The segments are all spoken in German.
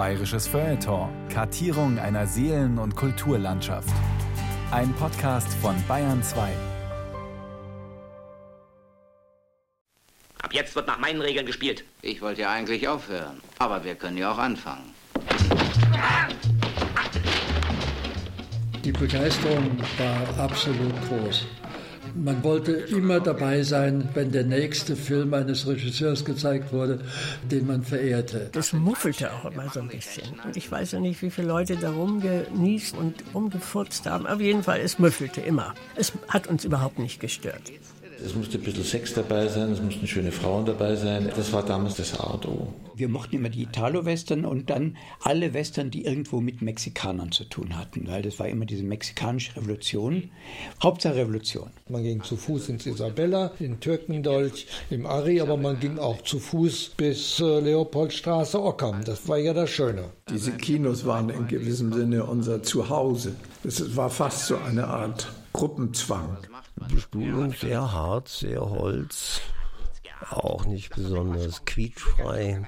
Bayerisches Feuilleton. Kartierung einer Seelen- und Kulturlandschaft. Ein Podcast von Bayern 2. Ab jetzt wird nach meinen Regeln gespielt. Ich wollte ja eigentlich aufhören, aber wir können ja auch anfangen. Die Begeisterung war absolut groß. Man wollte immer dabei sein, wenn der nächste Film eines Regisseurs gezeigt wurde, den man verehrte. Das muffelte auch immer so ein bisschen. Ich weiß ja nicht, wie viele Leute da rumgenießt und rumgefurzt haben. Auf jeden Fall, es müffelte immer. Es hat uns überhaupt nicht gestört. Es musste ein bisschen Sex dabei sein, es mussten schöne Frauen dabei sein. Das war damals das A und O. Wir mochten immer die Italo-Western und dann alle Western, die irgendwo mit Mexikanern zu tun hatten, weil das war immer diese mexikanische Revolution. Hauptsache Revolution. Man ging zu Fuß ins Isabella, in Türkendolch, im Ari, aber man ging auch zu Fuß bis äh, Leopoldstraße, Ockham. Das war ja das Schöne. Diese Kinos waren in gewissem Sinne unser Zuhause. Es war fast so eine Art Gruppenzwang. Bestuhlung sehr hart, sehr Holz, auch nicht besonders quietschfrei.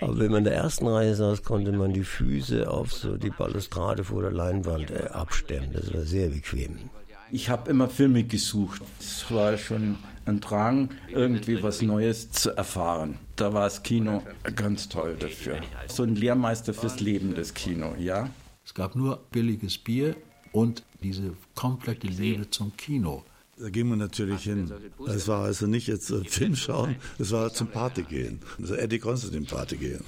Aber wenn man in der ersten Reihe saß, konnte man die Füße auf so die Balustrade vor der Leinwand äh, abstemmen. Das war sehr bequem. Ich habe immer Filme gesucht. Es war schon ein Drang, irgendwie was Neues zu erfahren. Da war das Kino ganz toll dafür. So ein Lehrmeister fürs Leben, das Kino, ja. Es gab nur billiges Bier und diese komplette Liebe zum Kino. Da ging man natürlich hin. Es war also nicht jetzt äh, Film schauen, es war zum Party gehen. Also Eddie Constantine Party gehen.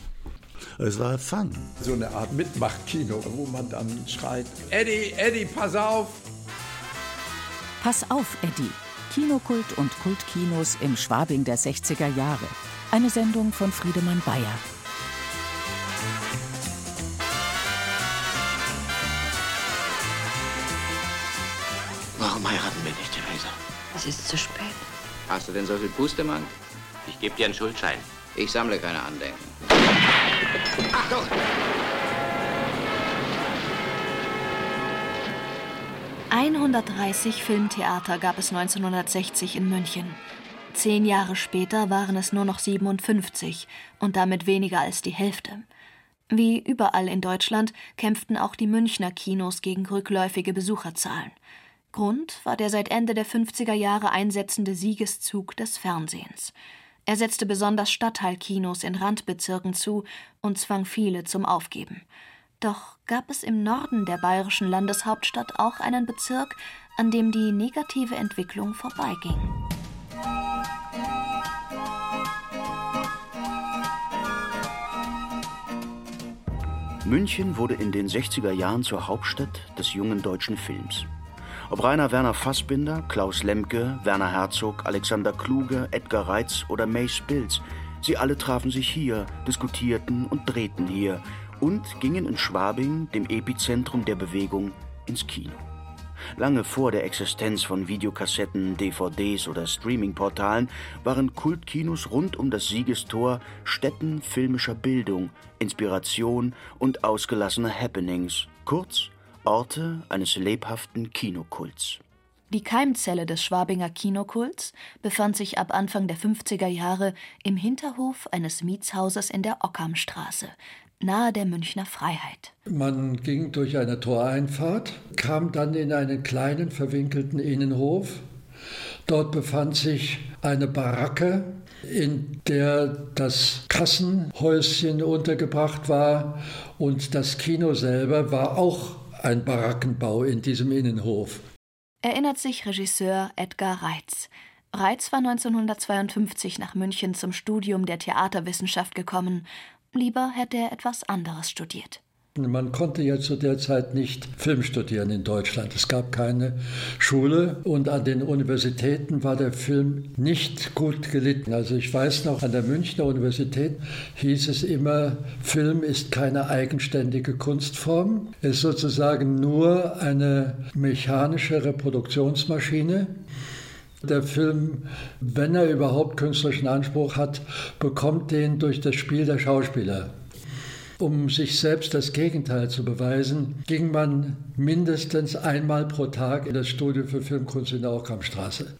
Es war Fun. So eine Art Mitmachkino, wo man dann schreit, Eddie, Eddie, pass auf! Pass auf, Eddie. Kinokult und Kultkinos im Schwabing der 60er Jahre. Eine Sendung von Friedemann Bayer. Es ist zu spät. Hast du denn so viel Pustemann? Ich gebe dir einen Schuldschein. Ich sammle keine Andenken. Achtung! ...130 Filmtheater gab es 1960 in München. Zehn Jahre später waren es nur noch 57 und damit weniger als die Hälfte. Wie überall in Deutschland kämpften auch die Münchner Kinos gegen rückläufige Besucherzahlen. Grund war der seit Ende der 50er Jahre einsetzende Siegeszug des Fernsehens. Er setzte besonders Stadtteilkinos in Randbezirken zu und zwang viele zum Aufgeben. Doch gab es im Norden der bayerischen Landeshauptstadt auch einen Bezirk, an dem die negative Entwicklung vorbeiging. München wurde in den 60er Jahren zur Hauptstadt des jungen deutschen Films. Ob Rainer Werner Fassbinder, Klaus Lemke, Werner Herzog, Alexander Kluge, Edgar Reitz oder Mace Spilz, sie alle trafen sich hier, diskutierten und drehten hier und gingen in Schwabing, dem Epizentrum der Bewegung, ins Kino. Lange vor der Existenz von Videokassetten, DVDs oder Streamingportalen waren Kultkinos rund um das Siegestor Stätten filmischer Bildung, Inspiration und ausgelassener Happenings, kurz Orte eines lebhaften Kinokults. Die Keimzelle des Schwabinger Kinokults befand sich ab Anfang der 50er Jahre im Hinterhof eines Mietshauses in der Ockhamstraße, nahe der Münchner Freiheit. Man ging durch eine Toreinfahrt, kam dann in einen kleinen verwinkelten Innenhof. Dort befand sich eine Baracke, in der das Kassenhäuschen untergebracht war und das Kino selber war auch ein Barackenbau in diesem Innenhof. Erinnert sich Regisseur Edgar Reitz. Reitz war 1952 nach München zum Studium der Theaterwissenschaft gekommen. Lieber hätte er etwas anderes studiert. Man konnte ja zu der Zeit nicht Film studieren in Deutschland. Es gab keine Schule und an den Universitäten war der Film nicht gut gelitten. Also ich weiß noch, an der Münchner Universität hieß es immer, Film ist keine eigenständige Kunstform, ist sozusagen nur eine mechanische Reproduktionsmaschine. Der Film, wenn er überhaupt künstlerischen Anspruch hat, bekommt den durch das Spiel der Schauspieler. Um sich selbst das Gegenteil zu beweisen, ging man mindestens einmal pro Tag in das Studio für Filmkunst in der Ockhamstraße.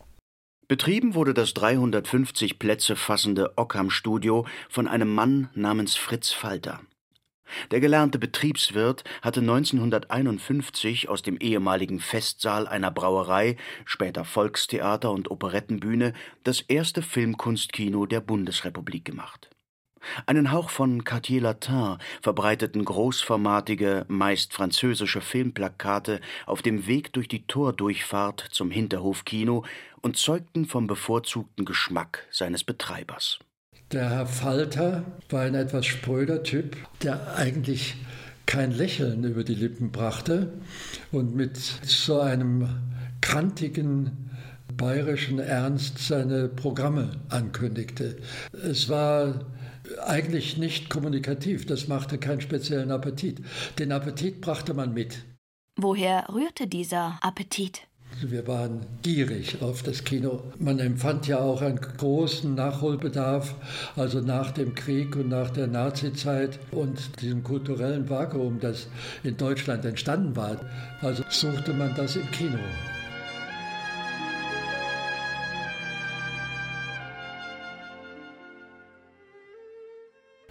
Betrieben wurde das 350 Plätze fassende Ockham-Studio von einem Mann namens Fritz Falter. Der gelernte Betriebswirt hatte 1951 aus dem ehemaligen Festsaal einer Brauerei, später Volkstheater und Operettenbühne, das erste Filmkunstkino der Bundesrepublik gemacht. Einen Hauch von Quartier Latin verbreiteten großformatige, meist französische Filmplakate auf dem Weg durch die Tordurchfahrt zum Hinterhofkino und zeugten vom bevorzugten Geschmack seines Betreibers. Der Herr Falter war ein etwas spröder Typ, der eigentlich kein Lächeln über die Lippen brachte und mit so einem kantigen bayerischen Ernst seine Programme ankündigte. Es war eigentlich nicht kommunikativ, das machte keinen speziellen Appetit. Den Appetit brachte man mit. Woher rührte dieser Appetit? Wir waren gierig auf das Kino. Man empfand ja auch einen großen Nachholbedarf, also nach dem Krieg und nach der Nazizeit und diesem kulturellen Vakuum, das in Deutschland entstanden war. Also suchte man das im Kino.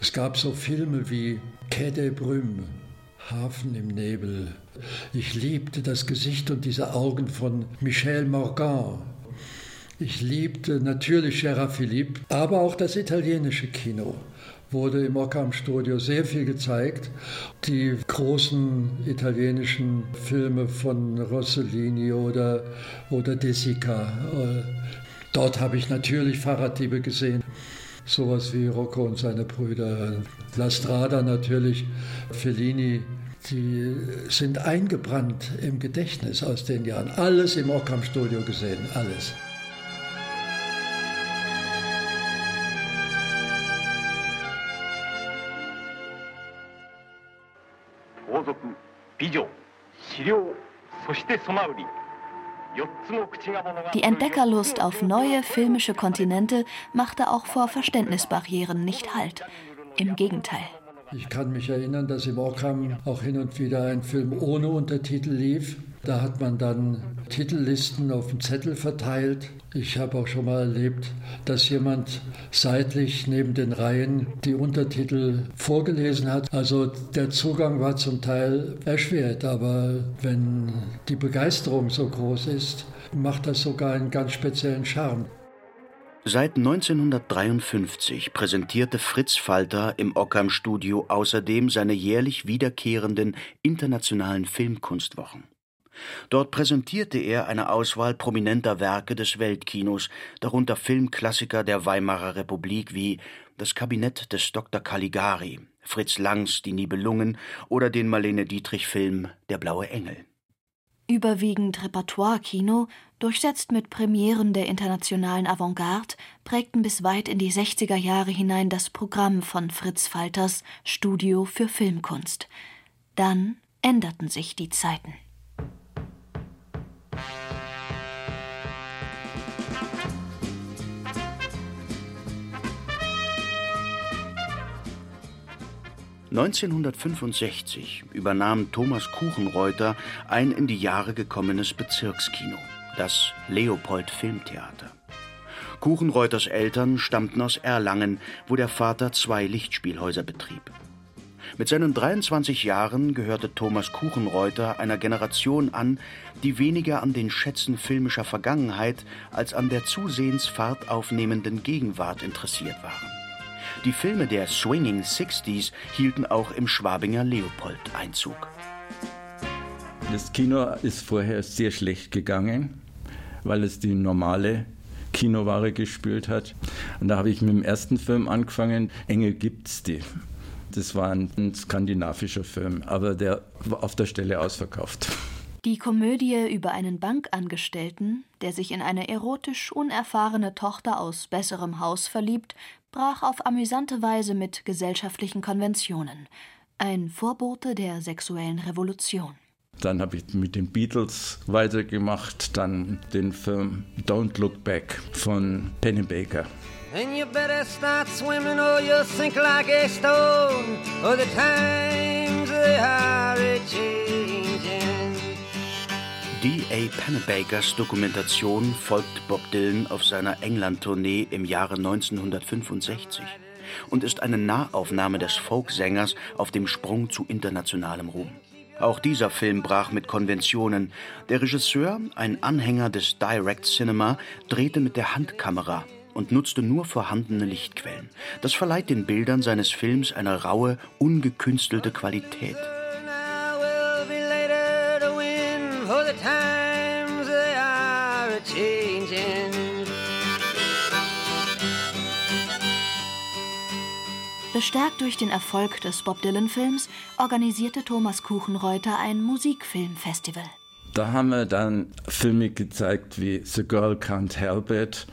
Es gab so Filme wie Quai des Brumes, Hafen im Nebel. Ich liebte das Gesicht und diese Augen von Michel Morgan. Ich liebte natürlich Gérard Philippe, aber auch das italienische Kino wurde im Occam-Studio sehr viel gezeigt. Die großen italienischen Filme von Rossellini oder, oder De Sica. Äh, dort habe ich natürlich Fahrraddiebe gesehen sowas wie Rocco und seine Brüder, La Strada natürlich, Fellini, die sind eingebrannt im Gedächtnis aus den Jahren. Alles im Ockham-Studio gesehen, alles. Bijo, die Entdeckerlust auf neue filmische Kontinente machte auch vor Verständnisbarrieren nicht Halt. Im Gegenteil. Ich kann mich erinnern, dass im Ockham auch hin und wieder ein Film ohne Untertitel lief. Da hat man dann Titellisten auf dem Zettel verteilt. Ich habe auch schon mal erlebt, dass jemand seitlich neben den Reihen die Untertitel vorgelesen hat. Also der Zugang war zum Teil erschwert, aber wenn die Begeisterung so groß ist, macht das sogar einen ganz speziellen Charme. Seit 1953 präsentierte Fritz Falter im Ockham-Studio außerdem seine jährlich wiederkehrenden internationalen Filmkunstwochen. Dort präsentierte er eine Auswahl prominenter Werke des Weltkinos, darunter Filmklassiker der Weimarer Republik wie Das Kabinett des Dr. Caligari, Fritz Langs Die Nibelungen oder den Marlene Dietrich-Film Der blaue Engel Überwiegend Repertoire-Kino, durchsetzt mit Premieren der internationalen Avantgarde, prägten bis weit in die 60er Jahre hinein das Programm von Fritz Falters Studio für Filmkunst. Dann änderten sich die Zeiten. 1965 übernahm Thomas Kuchenreuter ein in die Jahre gekommenes Bezirkskino, das Leopold Filmtheater. Kuchenreuters Eltern stammten aus Erlangen, wo der Vater zwei Lichtspielhäuser betrieb. Mit seinen 23 Jahren gehörte Thomas Kuchenreuter einer Generation an, die weniger an den Schätzen filmischer Vergangenheit als an der zusehends Fahrt aufnehmenden Gegenwart interessiert waren. Die Filme der Swinging Sixties hielten auch im Schwabinger Leopold Einzug. Das Kino ist vorher sehr schlecht gegangen, weil es die normale Kinoware gespielt hat. Und da habe ich mit dem ersten Film angefangen, Engel gibt's die. Das war ein, ein skandinavischer Film, aber der war auf der Stelle ausverkauft. Die Komödie über einen Bankangestellten, der sich in eine erotisch unerfahrene Tochter aus besserem Haus verliebt, brach auf amüsante Weise mit gesellschaftlichen Konventionen. Ein Vorbote der sexuellen Revolution. Dann habe ich mit den Beatles weitergemacht, dann den Film Don't Look Back von Penny Baker. And you better start swimming or you'll sink like a stone. Oh, the times they are changing. D.A. Pennebakers Dokumentation folgt Bob Dylan auf seiner England-Tournee im Jahre 1965. und ist eine Nahaufnahme des Folksängers auf dem Sprung zu internationalem Ruhm. Auch dieser Film brach mit Konventionen. Der Regisseur, ein Anhänger des Direct Cinema, drehte mit der Handkamera und nutzte nur vorhandene Lichtquellen. Das verleiht den Bildern seines Films eine raue, ungekünstelte Qualität. Bestärkt durch den Erfolg des Bob Dylan-Films organisierte Thomas Kuchenreuter ein Musikfilmfestival. Da haben wir dann Filme gezeigt wie The Girl Can't Help It.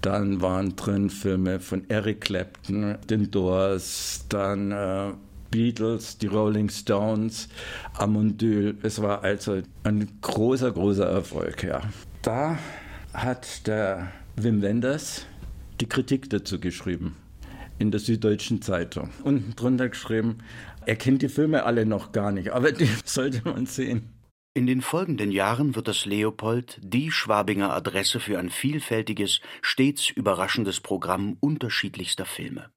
Dann waren drin Filme von Eric Clapton, den Doors, dann äh, Beatles, die Rolling Stones, Amondyl. Es war also ein großer, großer Erfolg, ja. Da hat der Wim Wenders die Kritik dazu geschrieben in der Süddeutschen Zeitung. Unten drunter geschrieben, er kennt die Filme alle noch gar nicht, aber die sollte man sehen. In den folgenden Jahren wird das Leopold die Schwabinger Adresse für ein vielfältiges, stets überraschendes Programm unterschiedlichster Filme.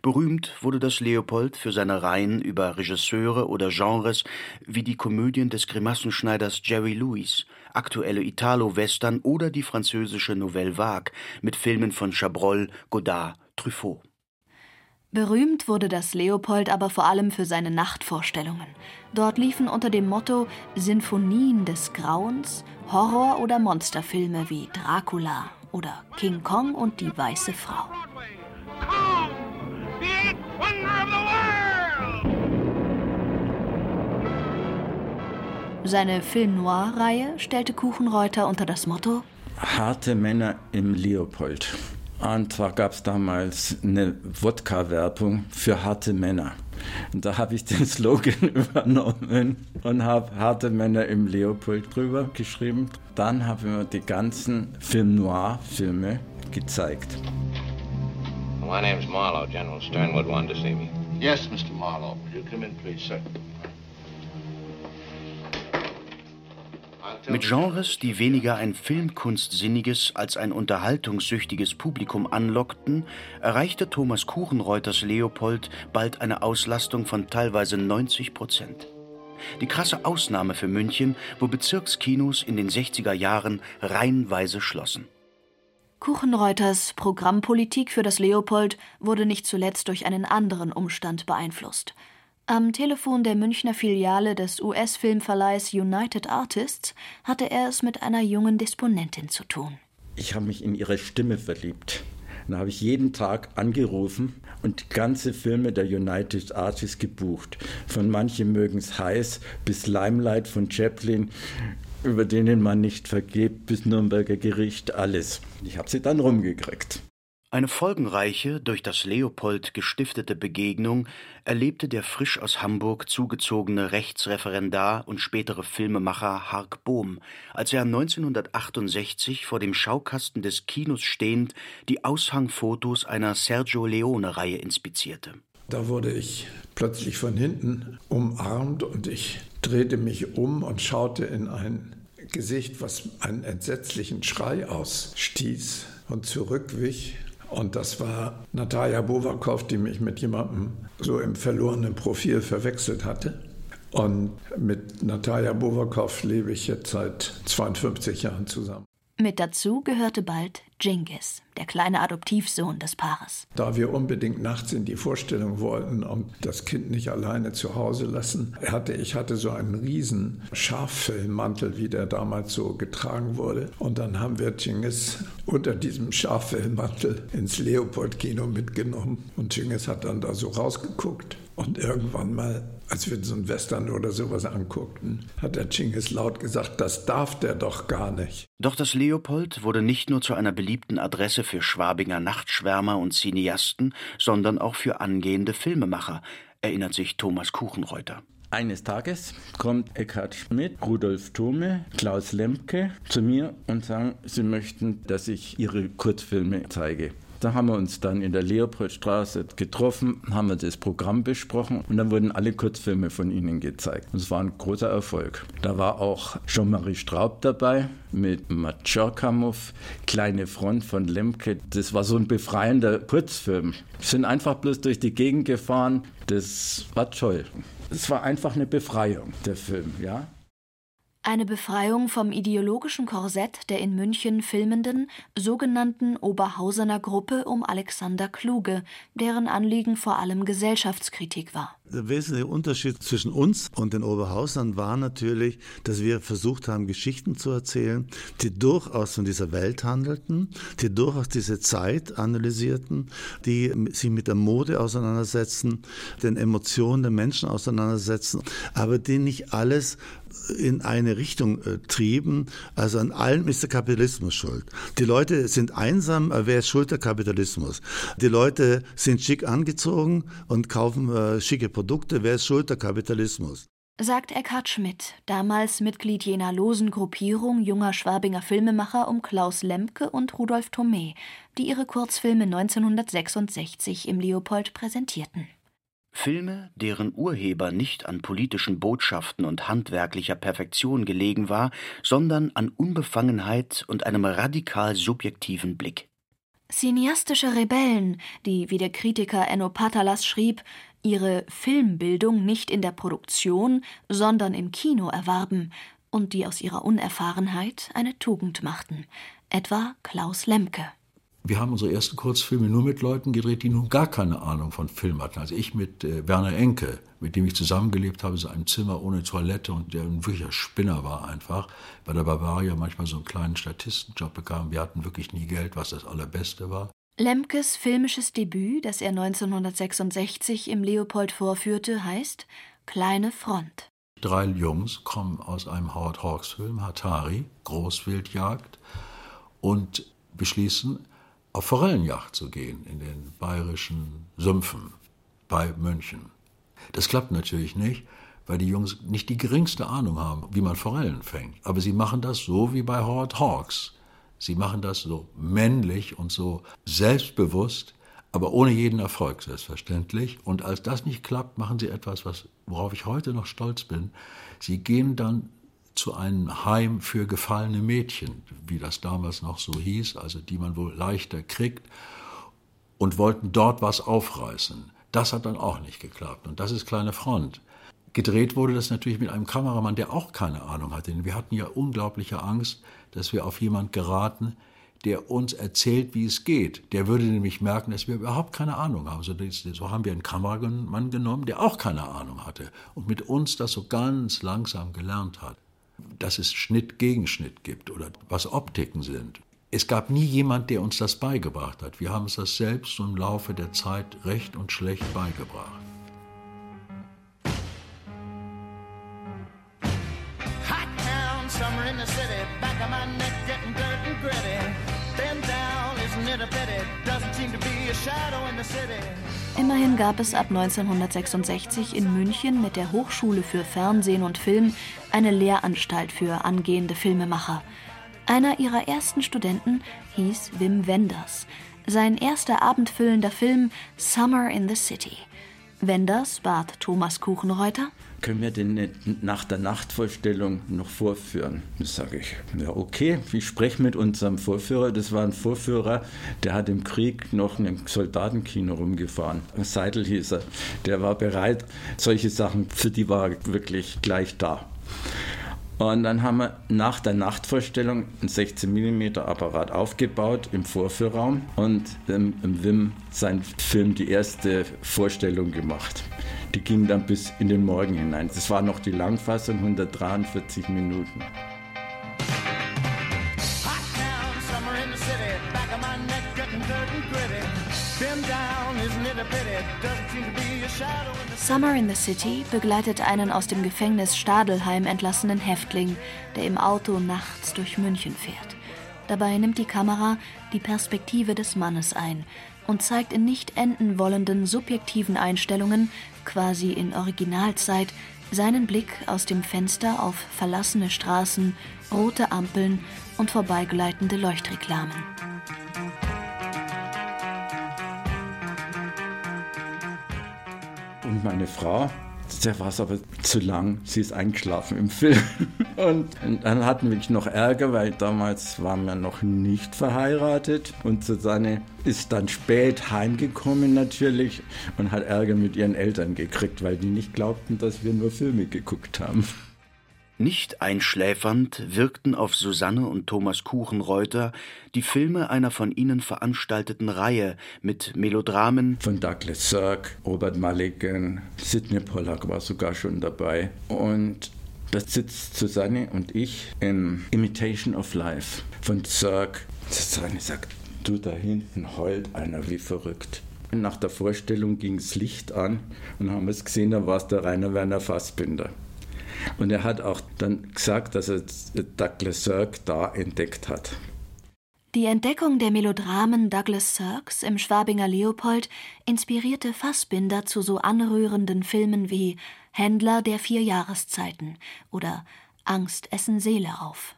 Berühmt wurde das Leopold für seine Reihen über Regisseure oder Genres wie die Komödien des Grimassenschneiders Jerry Lewis, aktuelle Italo-Western oder die französische Nouvelle Vague mit Filmen von Chabrol, Godard, Truffaut. Berühmt wurde das Leopold aber vor allem für seine Nachtvorstellungen. Dort liefen unter dem Motto Sinfonien des Grauens Horror- oder Monsterfilme wie Dracula oder King Kong und die Weiße Frau. Seine Film Noir-Reihe stellte Kuchenreuter unter das Motto Harte Männer im Leopold. Und zwar gab es damals eine Wodka-Werbung für harte Männer. Und da habe ich den Slogan übernommen und habe harte Männer im Leopold drüber geschrieben. Dann haben wir die ganzen Film Noir-Filme gezeigt. My name's Marlowe. General Sternwood wanted to see me. Yes, Mr. Marlowe. Will you come in, please, sir? Mit Genres, die weniger ein filmkunstsinniges als ein unterhaltungssüchtiges Publikum anlockten, erreichte Thomas Kuchenreuters Leopold bald eine Auslastung von teilweise 90 Prozent. Die krasse Ausnahme für München, wo Bezirkskinos in den 60er Jahren reihenweise schlossen. Kuchenreuters Programmpolitik für das Leopold wurde nicht zuletzt durch einen anderen Umstand beeinflusst – am Telefon der Münchner Filiale des US-Filmverleihs United Artists hatte er es mit einer jungen Disponentin zu tun. Ich habe mich in ihre Stimme verliebt. Dann habe ich jeden Tag angerufen und ganze Filme der United Artists gebucht. Von manchen mögen es heiß bis Limelight von Chaplin, über denen man nicht vergebt, bis Nürnberger Gericht, alles. Ich habe sie dann rumgekriegt. Eine folgenreiche, durch das Leopold gestiftete Begegnung erlebte der frisch aus Hamburg zugezogene Rechtsreferendar und spätere Filmemacher Hark Bohm, als er 1968 vor dem Schaukasten des Kinos stehend die Aushangfotos einer Sergio Leone-Reihe inspizierte. Da wurde ich plötzlich von hinten umarmt und ich drehte mich um und schaute in ein Gesicht, was einen entsetzlichen Schrei ausstieß und zurückwich und das war Natalia Bowakow, die mich mit jemandem so im verlorenen Profil verwechselt hatte. Und mit Natalia Bowakow lebe ich jetzt seit 52 Jahren zusammen. Mit dazu gehörte bald Genghis, der kleine Adoptivsohn des Paares. Da wir unbedingt nachts in die Vorstellung wollten und das Kind nicht alleine zu Hause lassen, hatte ich hatte so einen riesen Schaffellmantel, wie der damals so getragen wurde. Und dann haben wir Genghis unter diesem Schaffellmantel ins Leopold-Kino mitgenommen. Und Genghis hat dann da so rausgeguckt. Und irgendwann mal, als wir so ein Western oder sowas anguckten, hat der Genghis laut gesagt, das darf der doch gar nicht. Doch das Leopold wurde nicht nur zu einer beliebten Adresse für Schwabinger Nachtschwärmer und Cineasten, sondern auch für angehende Filmemacher, erinnert sich Thomas Kuchenreuter. Eines Tages kommt Eckhard Schmidt, Rudolf Thome, Klaus Lemke zu mir und sagen, sie möchten, dass ich ihre Kurzfilme zeige. Da haben wir uns dann in der Leopoldstraße getroffen, haben wir das Programm besprochen und dann wurden alle Kurzfilme von ihnen gezeigt. Und es war ein großer Erfolg. Da war auch Jean-Marie Straub dabei mit Matschorkamov, Kleine Front von Lemke. Das war so ein befreiender Kurzfilm. Wir sind einfach bloß durch die Gegend gefahren. Das war toll. Es war einfach eine Befreiung, der Film, ja. Eine Befreiung vom ideologischen Korsett der in München filmenden sogenannten Oberhausener Gruppe um Alexander Kluge, deren Anliegen vor allem Gesellschaftskritik war. Der wesentliche Unterschied zwischen uns und den Oberhausern war natürlich, dass wir versucht haben, Geschichten zu erzählen, die durchaus von dieser Welt handelten, die durchaus diese Zeit analysierten, die sich mit der Mode auseinandersetzen, den Emotionen der Menschen auseinandersetzen, aber die nicht alles in eine Richtung äh, trieben. Also an allem ist der Kapitalismus schuld. Die Leute sind einsam, wer ist schuld? Der Kapitalismus. Die Leute sind schick angezogen und kaufen äh, schicke Produkte. Wer ist schuld? Der Kapitalismus. Sagt Eckhard Schmidt, damals Mitglied jener losen Gruppierung junger Schwabinger Filmemacher um Klaus Lemke und Rudolf Thomé, die ihre Kurzfilme 1966 im Leopold präsentierten. Filme, deren Urheber nicht an politischen Botschaften und handwerklicher Perfektion gelegen war, sondern an Unbefangenheit und einem radikal subjektiven Blick. Cineastische Rebellen, die, wie der Kritiker Enno Patalas schrieb, ihre Filmbildung nicht in der Produktion, sondern im Kino erwarben und die aus ihrer Unerfahrenheit eine Tugend machten, etwa Klaus Lemke. Wir haben unsere ersten Kurzfilme nur mit Leuten gedreht, die nun gar keine Ahnung von Film hatten. Also ich mit äh, Werner Enke, mit dem ich zusammengelebt habe, in einem Zimmer ohne Toilette und der ein wirklicher Spinner war einfach. Bei der Bavaria manchmal so einen kleinen Statistenjob bekam. Wir hatten wirklich nie Geld, was das Allerbeste war. Lemkes filmisches Debüt, das er 1966 im Leopold vorführte, heißt Kleine Front. Drei Jungs kommen aus einem Howard Hawks Film, Hatari, Großwildjagd, und beschließen, auf Forellenjagd zu gehen in den bayerischen Sümpfen bei München. Das klappt natürlich nicht, weil die Jungs nicht die geringste Ahnung haben, wie man Forellen fängt. Aber sie machen das so wie bei Howard Hawks. Sie machen das so männlich und so selbstbewusst, aber ohne jeden Erfolg selbstverständlich. Und als das nicht klappt, machen sie etwas, was, worauf ich heute noch stolz bin. Sie gehen dann zu einem Heim für gefallene Mädchen, wie das damals noch so hieß, also die man wohl leichter kriegt, und wollten dort was aufreißen. Das hat dann auch nicht geklappt. Und das ist kleine Front. Gedreht wurde das natürlich mit einem Kameramann, der auch keine Ahnung hatte. Denn wir hatten ja unglaubliche Angst, dass wir auf jemand geraten, der uns erzählt, wie es geht. Der würde nämlich merken, dass wir überhaupt keine Ahnung haben. So, so haben wir einen Kameramann genommen, der auch keine Ahnung hatte und mit uns das so ganz langsam gelernt hat dass es Schnitt gegen Schnitt gibt oder was Optiken sind. Es gab nie jemand, der uns das beigebracht hat. Wir haben uns das selbst im Laufe der Zeit recht und schlecht beigebracht. Summer in the city, back of my neck getting dirt and gritty. Bend down, isn't it a pity? Doesn't seem to be a shadow in the city. Immerhin gab es ab 1966 in München mit der Hochschule für Fernsehen und Film eine Lehranstalt für angehende Filmemacher. Einer ihrer ersten Studenten hieß Wim Wenders. Sein erster abendfüllender Film Summer in the City. Wenders bat Thomas Kuchenreuter, können wir den nach der Nachtvorstellung noch vorführen? Das sage ich, ja okay, ich spreche mit unserem Vorführer. Das war ein Vorführer, der hat im Krieg noch in einem Soldatenkino rumgefahren. Seidel hieß er. Der war bereit, solche Sachen, für die war wirklich gleich da. Und dann haben wir nach der Nachtvorstellung einen 16 mm Apparat aufgebaut im Vorführraum und im, im Wim sein Film die erste Vorstellung gemacht. Die ging dann bis in den Morgen hinein. Das war noch die Langfassung, 143 Minuten. Summer in the City begleitet einen aus dem Gefängnis Stadelheim entlassenen Häftling, der im Auto nachts durch München fährt. Dabei nimmt die Kamera die Perspektive des Mannes ein und zeigt in nicht enden wollenden subjektiven Einstellungen quasi in Originalzeit, seinen Blick aus dem Fenster auf verlassene Straßen, rote Ampeln und vorbeigleitende Leuchtreklamen. Und meine Frau, der war es aber zu lang. Sie ist eingeschlafen im Film. Und, dann hatten wir noch Ärger, weil damals waren wir noch nicht verheiratet. Und Susanne ist dann spät heimgekommen natürlich und hat Ärger mit ihren Eltern gekriegt, weil die nicht glaubten, dass wir nur Filme geguckt haben. Nicht einschläfernd wirkten auf Susanne und Thomas Kuchenreuter die Filme einer von ihnen veranstalteten Reihe mit Melodramen von Douglas Sirk, Robert Mulligan, Sidney Pollack war sogar schon dabei. Und da sitzt Susanne und ich im Imitation of Life von Sirk. Susanne sagt, du da hinten heult einer wie verrückt. Nach der Vorstellung ging das Licht an und haben es gesehen, da war es der Rainer Werner Fassbinder. Und er hat auch dann gesagt, dass er Douglas Sirk da entdeckt hat. Die Entdeckung der Melodramen Douglas Sirks im Schwabinger Leopold inspirierte Fassbinder zu so anrührenden Filmen wie Händler der vier Jahreszeiten oder Angst essen Seele auf.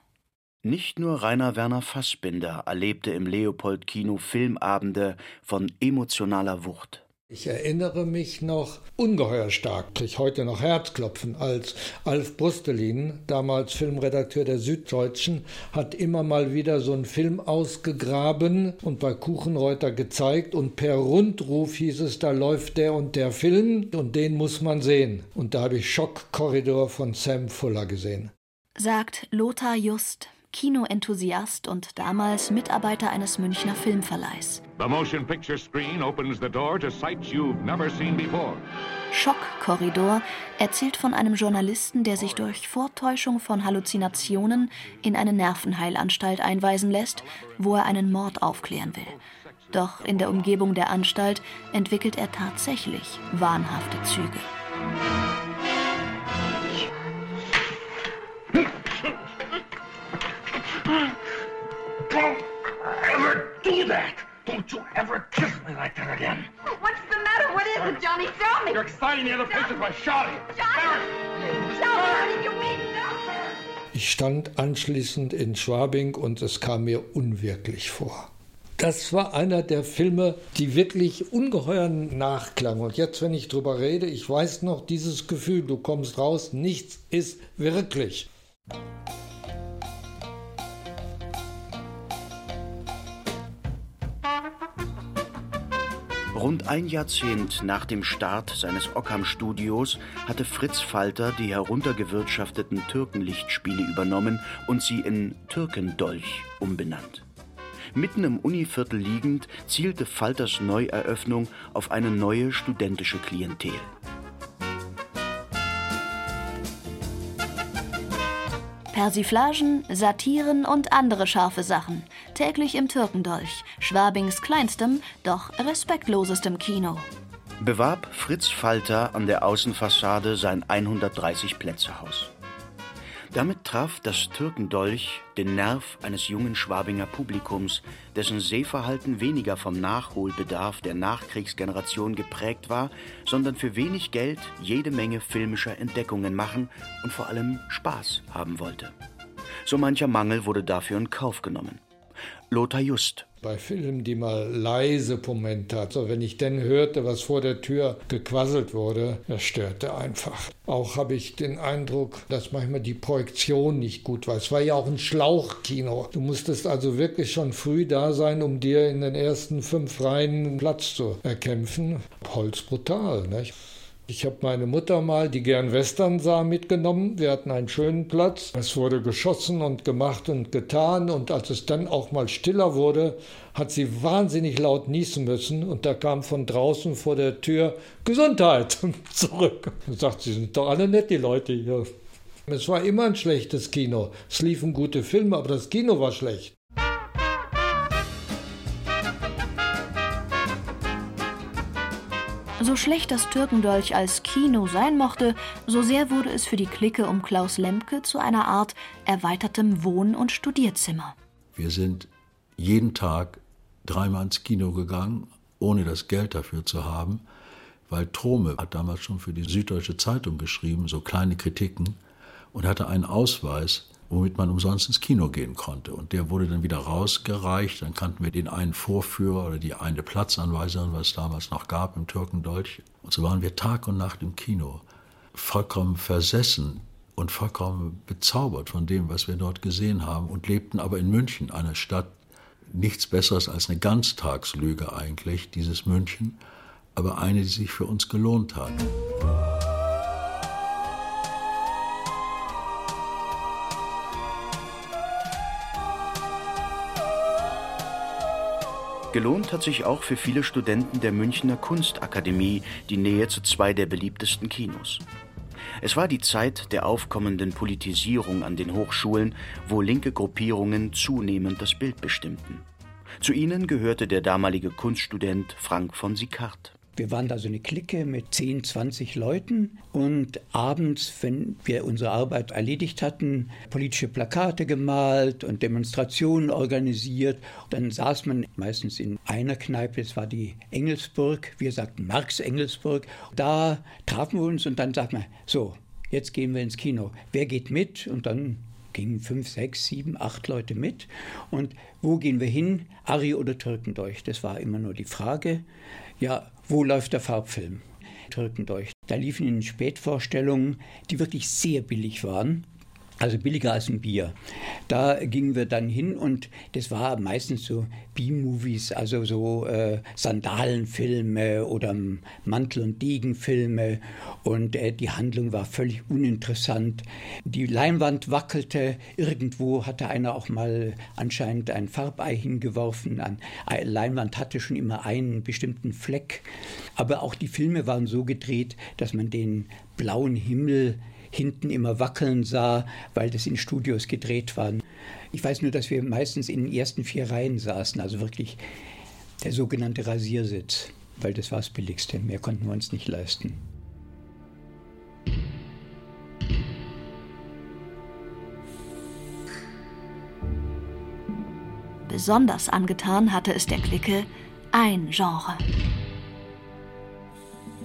Nicht nur Rainer Werner Fassbinder erlebte im Leopold-Kino Filmabende von emotionaler Wucht. Ich erinnere mich noch ungeheuer stark, kriege heute noch Herzklopfen, als Alf Brustelin, damals Filmredakteur der Süddeutschen, hat immer mal wieder so einen Film ausgegraben und bei Kuchenreuter gezeigt und per Rundruf hieß es, da läuft der und der Film und den muss man sehen. Und da habe ich Schockkorridor von Sam Fuller gesehen. Sagt Lothar Just, Kinoenthusiast und damals Mitarbeiter eines Münchner Filmverleihs. The motion picture screen opens the door to sights you've never seen before. Schockkorridor erzählt von einem Journalisten, der sich durch Vortäuschung von Halluzinationen in eine Nervenheilanstalt einweisen lässt, wo er einen Mord aufklären will. Doch in der Umgebung der Anstalt entwickelt er tatsächlich wahnhafte Züge. Don't ever kiss me like that again! What's the matter? What is it, Johnny? Tell me! You're exciting the other patients by shouting! Johnny! Johnny, you mean Ich stand anschließend in Schwabing und es kam mir unwirklich vor. Das war einer der Filme, die wirklich ungeheuren Nachklang. Und jetzt, wenn ich drüber rede, ich weiß noch dieses Gefühl, du kommst raus, nichts ist wirklich. Rund ein Jahrzehnt nach dem Start seines Ockham-Studios hatte Fritz Falter die heruntergewirtschafteten Türkenlichtspiele übernommen und sie in Türkendolch umbenannt. Mitten im Univiertel liegend zielte Falters Neueröffnung auf eine neue studentische Klientel. Persiflagen, Satiren und andere scharfe Sachen. Täglich im Türkendolch, Schwabings kleinstem, doch respektlosestem Kino. Bewarb Fritz Falter an der Außenfassade sein 130-Plätze-Haus. Damit traf das Türkendolch den Nerv eines jungen Schwabinger Publikums, dessen Sehverhalten weniger vom Nachholbedarf der Nachkriegsgeneration geprägt war, sondern für wenig Geld jede Menge filmischer Entdeckungen machen und vor allem Spaß haben wollte. So mancher Mangel wurde dafür in Kauf genommen. Lothar Just bei Filmen, die mal leise Momente hat. So, wenn ich denn hörte, was vor der Tür gequasselt wurde, das störte einfach. Auch habe ich den Eindruck, dass manchmal die Projektion nicht gut war. Es war ja auch ein Schlauchkino. Du musstest also wirklich schon früh da sein, um dir in den ersten fünf Reihen Platz zu erkämpfen. Holz brutal, nicht? Ich habe meine Mutter mal, die gern Western sah, mitgenommen. Wir hatten einen schönen Platz. Es wurde geschossen und gemacht und getan. Und als es dann auch mal stiller wurde, hat sie wahnsinnig laut niesen müssen. Und da kam von draußen vor der Tür Gesundheit zurück. Und sagt, sie sind doch alle nett, die Leute hier. Es war immer ein schlechtes Kino. Es liefen gute Filme, aber das Kino war schlecht. So schlecht das Türkendolch als Kino sein mochte, so sehr wurde es für die Clique um Klaus Lemke zu einer Art erweitertem Wohn- und Studierzimmer. Wir sind jeden Tag dreimal ins Kino gegangen, ohne das Geld dafür zu haben, weil Trome hat damals schon für die Süddeutsche Zeitung geschrieben, so kleine Kritiken, und hatte einen Ausweis, womit man umsonst ins Kino gehen konnte. Und der wurde dann wieder rausgereicht. Dann kannten wir den einen Vorführer oder die eine Platzanweiserin, was es damals noch gab im Türkendolch. Und so waren wir Tag und Nacht im Kino, vollkommen versessen und vollkommen bezaubert von dem, was wir dort gesehen haben und lebten aber in München, einer Stadt, nichts Besseres als eine Ganztagslüge eigentlich, dieses München, aber eine, die sich für uns gelohnt hat. Gelohnt hat sich auch für viele Studenten der Münchner Kunstakademie die Nähe zu zwei der beliebtesten Kinos. Es war die Zeit der aufkommenden Politisierung an den Hochschulen, wo linke Gruppierungen zunehmend das Bild bestimmten. Zu ihnen gehörte der damalige Kunststudent Frank von Sicard. Wir waren da so eine Clique mit 10, 20 Leuten und abends, wenn wir unsere Arbeit erledigt hatten, politische Plakate gemalt und Demonstrationen organisiert. Dann saß man meistens in einer Kneipe, es war die Engelsburg, wir sagten Marx Engelsburg. Da trafen wir uns und dann sagten wir, so, jetzt gehen wir ins Kino. Wer geht mit? Und dann gingen fünf, sechs, sieben, acht Leute mit. Und wo gehen wir hin? Ari oder Türkendurch? Das war immer nur die Frage. Ja, wo läuft der Farbfilm? Türkendurch. Da liefen in Spätvorstellungen, die wirklich sehr billig waren. Also billiger als ein Bier. Da gingen wir dann hin und das war meistens so B-Movies, also so äh, Sandalenfilme oder Mantel- und Degenfilme. Und äh, die Handlung war völlig uninteressant. Die Leinwand wackelte. Irgendwo hatte einer auch mal anscheinend ein Farbei hingeworfen. Eine Leinwand hatte schon immer einen bestimmten Fleck. Aber auch die Filme waren so gedreht, dass man den blauen Himmel hinten immer wackeln sah, weil das in Studios gedreht war. Ich weiß nur, dass wir meistens in den ersten vier Reihen saßen, also wirklich der sogenannte Rasiersitz, weil das war das Billigste. Mehr konnten wir uns nicht leisten. Besonders angetan hatte es der Clique ein Genre.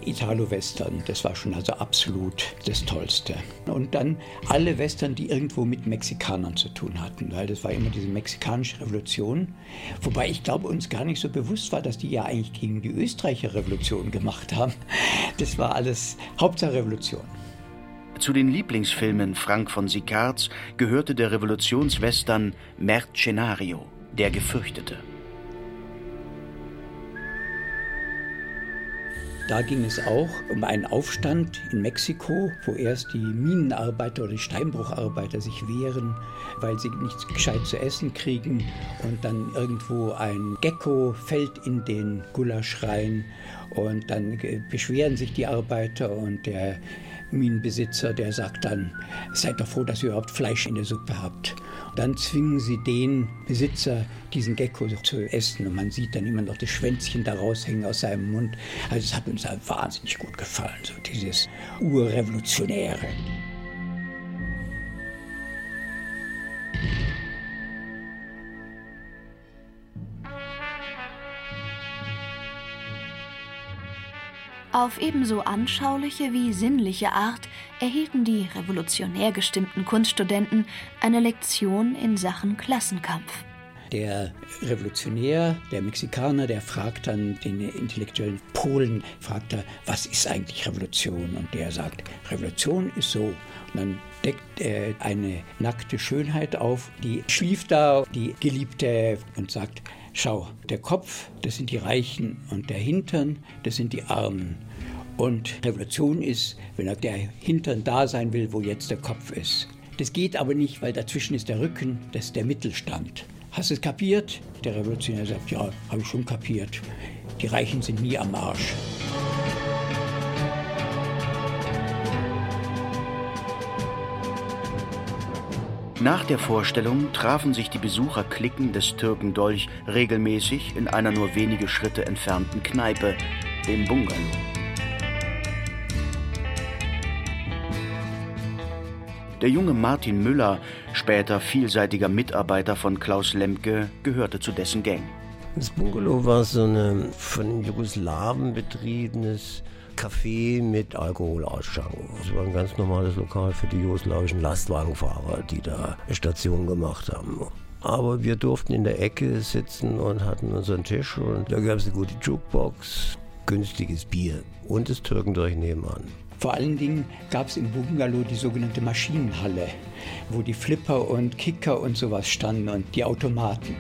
Italo-Western, das war schon also absolut das Tollste. Und dann alle Western, die irgendwo mit Mexikanern zu tun hatten, weil das war immer diese mexikanische Revolution. Wobei ich glaube, uns gar nicht so bewusst war, dass die ja eigentlich gegen die Österreicher Revolution gemacht haben. Das war alles Hauptsache Revolution. Zu den Lieblingsfilmen Frank von Sicards gehörte der Revolutionswestern Mercenario, der Gefürchtete. Da ging es auch um einen Aufstand in Mexiko, wo erst die Minenarbeiter oder die Steinbrucharbeiter sich wehren, weil sie nichts gescheit zu essen kriegen. Und dann irgendwo ein Gecko fällt in den Gulasch rein. Und dann beschweren sich die Arbeiter und der Minenbesitzer, der sagt dann, seid doch froh, dass ihr überhaupt Fleisch in der Suppe habt. Und dann zwingen sie den Besitzer, diesen Gecko zu essen und man sieht dann immer noch das Schwänzchen da raushängen aus seinem Mund. Also es hat uns halt wahnsinnig gut gefallen, so dieses Urrevolutionäre. Auf ebenso anschauliche wie sinnliche Art erhielten die revolutionär gestimmten Kunststudenten eine Lektion in Sachen Klassenkampf. Der Revolutionär, der Mexikaner, der fragt dann den intellektuellen Polen, fragt er, was ist eigentlich Revolution? Und der sagt, Revolution ist so. Und dann deckt er eine nackte Schönheit auf, die schlief da, die Geliebte, und sagt, schau, der Kopf, das sind die Reichen und der Hintern, das sind die Armen. Und Revolution ist, wenn der Hintern da sein will, wo jetzt der Kopf ist. Das geht aber nicht, weil dazwischen ist der Rücken, das ist der Mittelstand. Hast du es kapiert? Der Revolutionär sagt, ja, habe ich schon kapiert. Die Reichen sind nie am Arsch. Nach der Vorstellung trafen sich die Besucherklicken des Türkendolch regelmäßig in einer nur wenige Schritte entfernten Kneipe, dem Bungalow. Der junge Martin Müller, später vielseitiger Mitarbeiter von Klaus Lemke, gehörte zu dessen Gang. Das Bungalow war so ein von Jugoslawen betriebenes Café mit Alkoholausschank. Es war ein ganz normales Lokal für die jugoslawischen Lastwagenfahrer, die da Station gemacht haben. Aber wir durften in der Ecke sitzen und hatten unseren Tisch und da gab es eine gute Jukebox, günstiges Bier und das Türkendurch nebenan. Vor allen Dingen gab es im Bungalow die sogenannte Maschinenhalle, wo die Flipper und Kicker und sowas standen und die Automaten.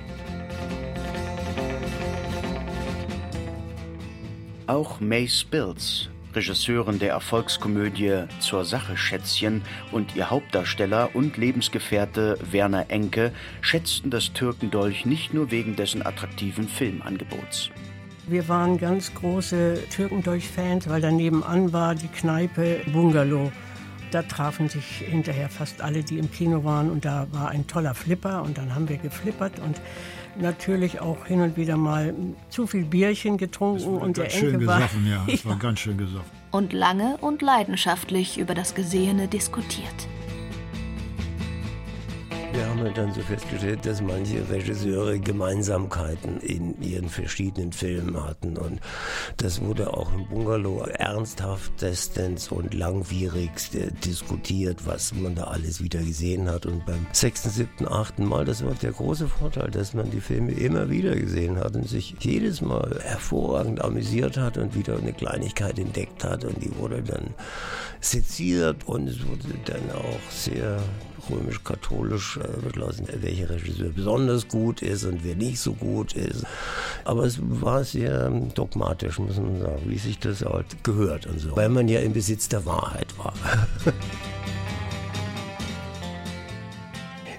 Auch May Spills, Regisseurin der Erfolgskomödie Zur Sache Schätzchen und ihr Hauptdarsteller und Lebensgefährte Werner Enke schätzten das Türkendolch nicht nur wegen dessen attraktiven Filmangebots. Wir waren ganz große Türkendolch-Fans, weil da nebenan war die Kneipe Bungalow. Da trafen sich hinterher fast alle, die im Kino waren. Und da war ein toller Flipper und dann haben wir geflippert und natürlich auch hin und wieder mal zu viel Bierchen getrunken. Und der schön Enke gesoffen, war, ja. Es war ganz schön gesoffen. Und lange und leidenschaftlich über das Gesehene diskutiert. Wir haben halt dann so festgestellt, dass manche Regisseure Gemeinsamkeiten in ihren verschiedenen Filmen hatten. Und das wurde auch im Bungalow ernsthaftestens und langwierigst diskutiert, was man da alles wieder gesehen hat. Und beim sechsten, siebten, achten Mal, das war der große Vorteil, dass man die Filme immer wieder gesehen hat und sich jedes Mal hervorragend amüsiert hat und wieder eine Kleinigkeit entdeckt hat. Und die wurde dann seziert und es wurde dann auch sehr römisch-katholisch äh, welcher Regisseur besonders gut ist und wer nicht so gut ist. Aber es war sehr dogmatisch, muss man sagen, wie sich das halt gehört und so, weil man ja im Besitz der Wahrheit war.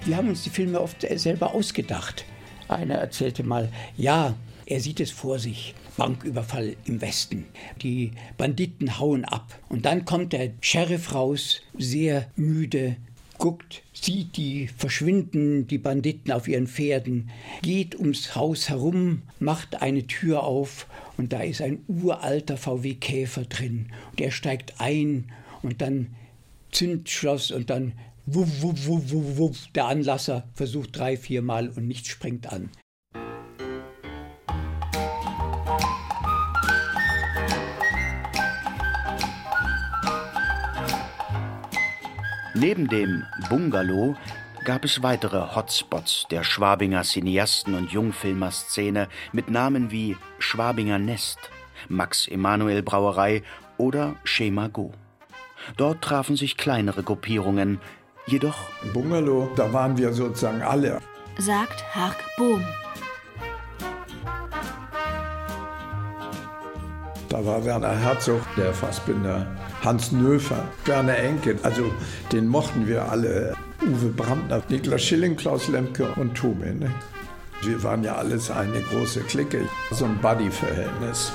Wir haben uns die Filme oft selber ausgedacht. Einer erzählte mal, ja, er sieht es vor sich. Banküberfall im Westen. Die Banditen hauen ab. Und dann kommt der Sheriff raus, sehr müde, guckt, sieht die verschwinden, die Banditen auf ihren Pferden, geht ums Haus herum, macht eine Tür auf und da ist ein uralter VW Käfer drin. Und er steigt ein und dann Zündschloss und dann wuff, wuff, wuff, wuff, wuff. Der Anlasser versucht drei, vier Mal und nichts springt an. Neben dem Bungalow gab es weitere Hotspots der Schwabinger Cineasten- und Jungfilmerszene mit Namen wie Schwabinger Nest, Max Emanuel Brauerei oder Schema Go. Dort trafen sich kleinere Gruppierungen, jedoch Bungalow, da waren wir sozusagen alle. Sagt Hark Bohm. Da war Werner Herzog, der Fassbinder, Hans Nöfer, Werner Enke, also den mochten wir alle. Uwe Brandner, Niklas Schilling, Klaus Lemke und Tome. Ne? Wir waren ja alles eine große Clique, so ein Buddy-Verhältnis.